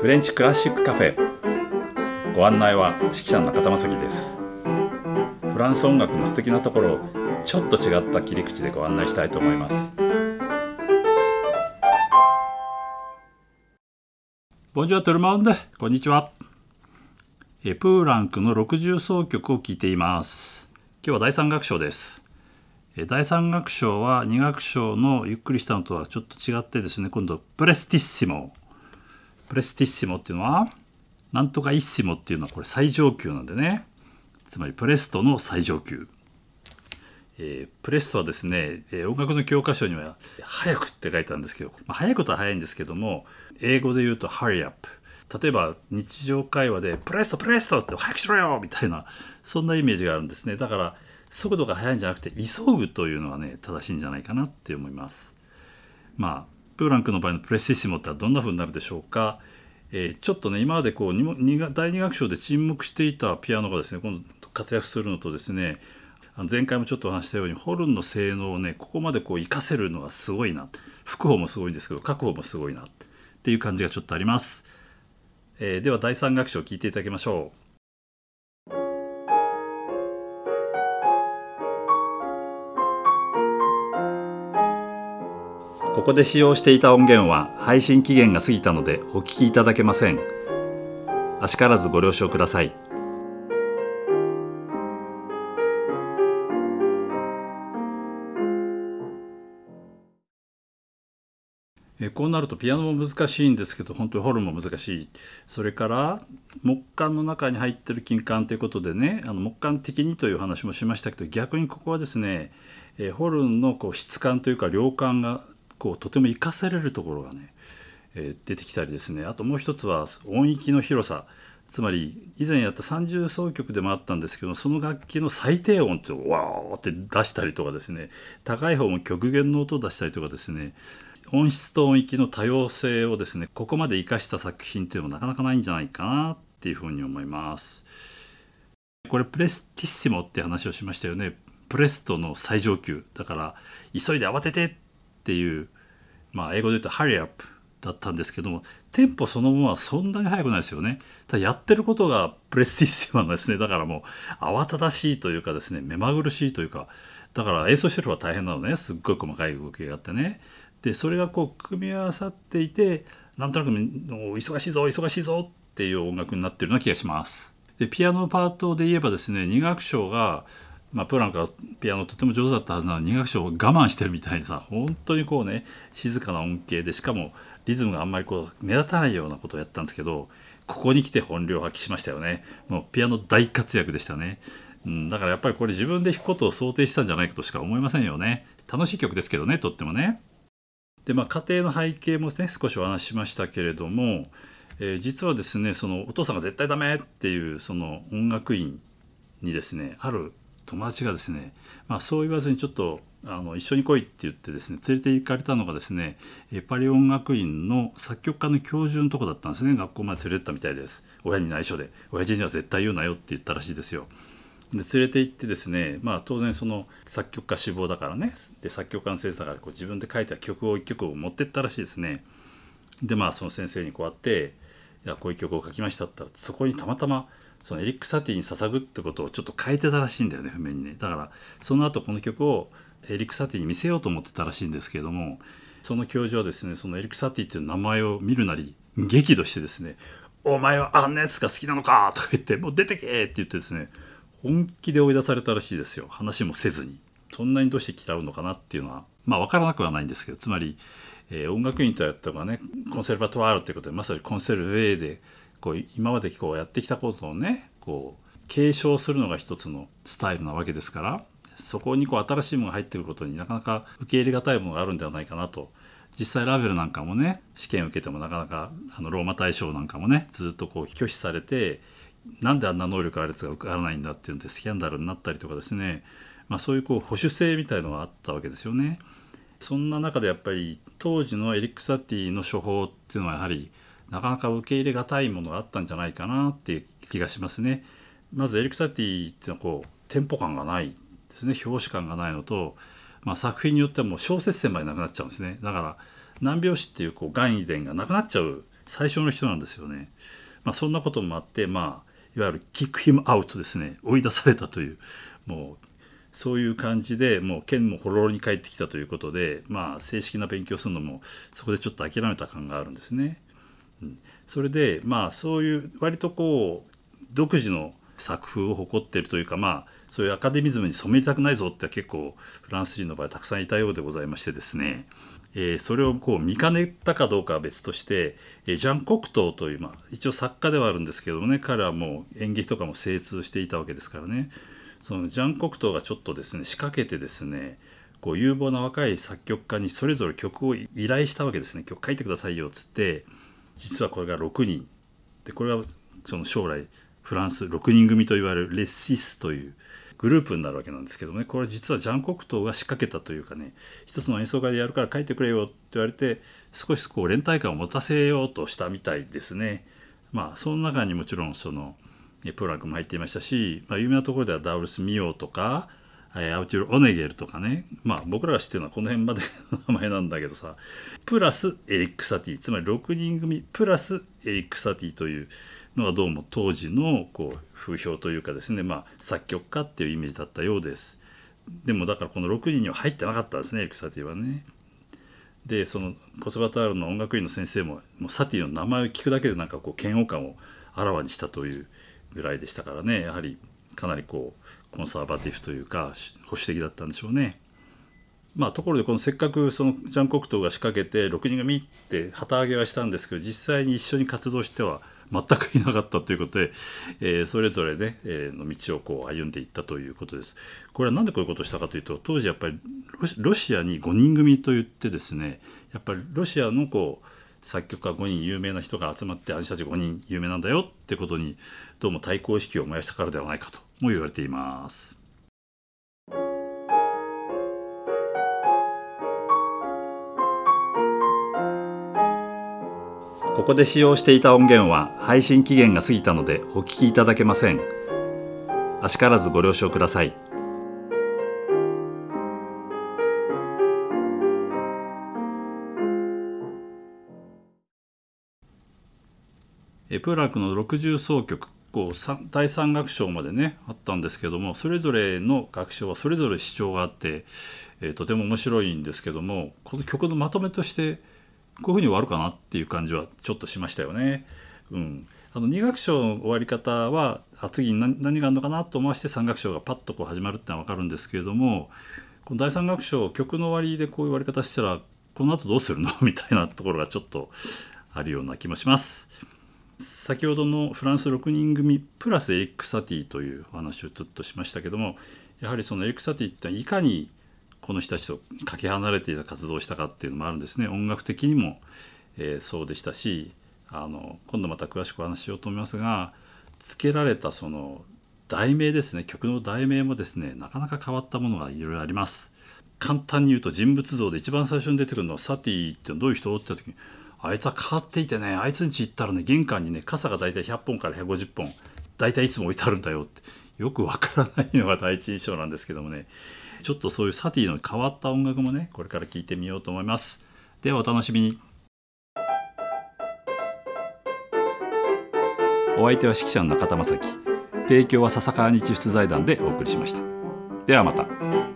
フレンチクラシックカフェ。ご案内は指揮者の中田正樹です。フランス音楽の素敵なところをちょっと違った切り口でご案内したいと思います。ボンジュアトルモンデこんにちは。えプーランクの60奏曲を聴いています。今日は第3楽章です。第3楽章は2楽章のゆっくりしたのとはちょっと違ってですね今度プレスティッシモプレスティッシモっていうのはなんとかイッシモっていうのはこれ最上級なんでねつまりプレストの最上級、えー、プレストはですね、えー、音楽の教科書には「早く」って書いてあるんですけど、まあ、早いことは早いんですけども英語で言うと「hurry up」例えば日常会話で「プレストプレスト!」って早くしろよみたいなそんなイメージがあるんですねだから速度が速いんじゃなくて急ぐというのがね正しいんじゃないかなって思います。まあプーランクの場合のプレシッシモってはどんな風になるでしょうか、えー、ちょっとね今までこう第二楽章で沈黙していたピアノがですね今度活躍するのとですね前回もちょっとお話したようにホルンの性能をねここまでこう活かせるのがすごいな吹く方もすごいんですけど書く方もすごいなっていう感じがちょっとあります、えー、では第三楽章を聞いていただきましょう。ここで使用していた音源は配信期限が過ぎたのでお聞きいただけません。あしからずご了承ください。えこうなるとピアノも難しいんですけど本当にホルンも難しいそれから木管の中に入ってる金管ということでねあの木管的にという話もしましたけど逆にここはですね、えホルンのこう質感というか量感がこうとても生かされるところがね、えー、出てきたりですね。あともう一つは音域の広さ。つまり以前やった30奏曲でもあったんですけどその楽器の最低音ってわーって出したりとかですね。高い方も極限の音を出したりとかですね。音質と音域の多様性をですねここまで生かした作品っていうのもなかなかないんじゃないかなっていうふうに思います。これプレスティッシモって話をしましたよね。プレストの最上級。だから急いで慌ててっていう、まあ、英語で言うと「 hurry up」だったんですけどもテンポそのものはそんなに速くないですよね。ただやってることがプレスティッシモなんですねだからもう慌ただしいというかですね目まぐるしいというかだから演奏してる方は大変なのねすっごい細かい動きがあってね。でそれがこう組み合わさっていてなんとなく忙しいぞ忙しいぞっていう音楽になってるような気がします。でピアノパートで言えばですね2楽章がまあ、プランクはピアノとても上手だったはずなのに2楽章を我慢してるみたいにさ本当にこうね静かな音形でしかもリズムがあんまりこう目立たないようなことをやったんですけどここに来て本領発揮しましたよね。もうピアノ大活躍でしたね、うん、だからやっぱりこれ自分で弾くことを想定したんじゃないかとしか思いませんよね。楽しい曲ですけどねとってもね。でまあ家庭の背景もね少しお話ししましたけれども、えー、実はですねそのお父さんが絶対ダメっていうその音楽院にですねある友達がですね、まあ、そう言わずにちょっとあの一緒に来いって言ってですね連れて行かれたのがですねパリ音楽院の作曲家の教授のとこだったんですね。学校まで連れてったみたいです。親に内緒で。親父には絶対言うなよって言ったらしいですよ。で連れて行ってですねまあ当然その作曲家志望だからね。で作曲家の先生だからこう自分で書いた曲を一曲を持ってったらしいですね。でまあその先生にこうやって「いやこういう曲を書きました」って言ったらそこにたまたまそのエリック・サティに捧ぐってことをちょっと変えてたらしいんだよね譜面にねだからその後この曲をエリック・サティに見せようと思ってたらしいんですけれどもその教授はですねそのエリック・サティっていう名前を見るなり激怒してですね「お前はあんなやつが好きなのか!」とか言って「もう出てけ!」って言ってですね本気で追い出されたらしいですよ話もせずにそんなにどうして嫌うのかなっていうのはまあ分からなくはないんですけどつまり、えー、音楽院とやったのがねコンセルバトワールということでまさにコンセルヴェーでこう今までこうやってきたことをねこう継承するのが一つのスタイルなわけですからそこにこう新しいものが入ってくることになかなか受け入れがたいものがあるんではないかなと実際ラベルなんかもね試験受けてもなかなかあのローマ大賞なんかもねずっとこう拒否されてなんであんな能力あるやつが受からないんだっていうんでスキャンダルになったりとかですね、まあ、そういうこう保守性みたいのがあったわけですよね。そんな中でやっぱり当時のエリック・サティの処方っていうのはやはりなかなか受け入れがたいものがあったんじゃないかなっていう気がしますね。まずエリクサティっていうのはこうテンポ感がないですね表紙感がないのと、まあ、作品によってはもう小節線までなくなっちゃうんですねだから難拍子っていうこう概念がなくなっちゃう最初の人なんですよね。まあ、そんなこともあってまあいわゆるキックヒムアウトですね追い出されたというもうそういう感じでもう剣もほろろに帰ってきたということでまあ正式な勉強するのもそこでちょっと諦めた感があるんですね。それでまあそういう割とこう独自の作風を誇っているというかまあそういうアカデミズムに染めたくないぞって結構フランス人の場合たくさんいたようでございましてですね、えー、それをこう見かねたかどうかは別として、えー、ジャン・コクトーという、まあ、一応作家ではあるんですけどもね彼はもう演劇とかも精通していたわけですからね。そのジャン・コクトーがちょっとですね仕掛けてですねこう有望な若い作曲家にそれぞれ曲を依頼したわけですね。曲書いてくださいよっつって。実はこれが6人でこれはその将来フランス6人組といわれるレッシスというグループになるわけなんですけどねこれ実はジャン・コクトーが仕掛けたというかね一つの演奏会でやるから書いてくれよって言われて少しこう連帯感を持たせようとしたみたいですね。まあその中にもちろんそのプロランクも入っていましたし、まあ、有名なところではダウルス・ミオとかアウティル・オネゲルとかね。まあ僕らが知ってるのはこの辺までの 名前なんだけどさ。プラスエリック・サティ。つまり6人組。プラスエリック・サティというのがどうも当時のこう風評というかですね、まあ、作曲家っていうイメージだったようです。でもだからこの6人には入ってなかったんですねエリック・サティはね。でそのコスバタールの音楽院の先生ももうサティの名前を聞くだけでなんかこう嫌悪感をあらわにしたというぐらいでしたからね。やはりかなりこうコンサーバティブというか保守的だったんでしょうね。まあ、ところでこのせっかくそのジャン・コクトーが仕掛けて6人組って旗揚げはしたんですけど実際に一緒に活動しては全くいなかったということで、えー、それぞれね、えー、の道をこう歩んでいったということです。これは何でこういうことをしたかというと当時やっぱりロシアに5人組といってですねやっぱりロシアのこう作曲家5人有名な人が集まってあの人たち5人有名なんだよってことにどうも対抗意識を燃やしたからではないかとも言われています。ここで使用していた音源は配信期限が過ぎたのでお聞きいただけません。あしからずご了承ください。プーラークの60奏曲こう第3楽章までねあったんですけどもそれぞれの楽章はそれぞれ主張があって、えー、とても面白いんですけどもこの曲のまとめとしてこういうふうに終わるかなっていう感じはちょっとしましたよね。うん、あの2楽章の終わり方はあ次に何何があるのかなと思わせて3楽章がパッとこう始まるってのは分かるんですけれどもこの第3楽章曲の終わりでこういう終わり方したらこの後どうするの？みたいなところがちょっとあるような気もします。先ほどのフランス6人組プラスエリック・サティというお話をちょっとしましたけどもやはりそのエリック・サティっていかにこの人たちとかけ離れていた活動をしたかっていうのもあるんですね音楽的にも、えー、そうでしたしあの今度また詳しくお話ししようと思いますが付けられたその題名ですね曲の題名もですねなかなか変わったものがいろいろあります。簡単に言うと人物像で一番最初に出てくるのはサティってどういう人って時にあいつは変わっていてねあいつんち行ったらね玄関にね傘が大体100本から150本大体いつも置いてあるんだよってよくわからないのが第一印象なんですけどもね。ちょっとそういうサティの変わった音楽もねこれから聴いてみようと思います。ではお楽しみに。お相手は指揮者の中田正樹。提供は笹川日出財団でお送りしました。ではまた。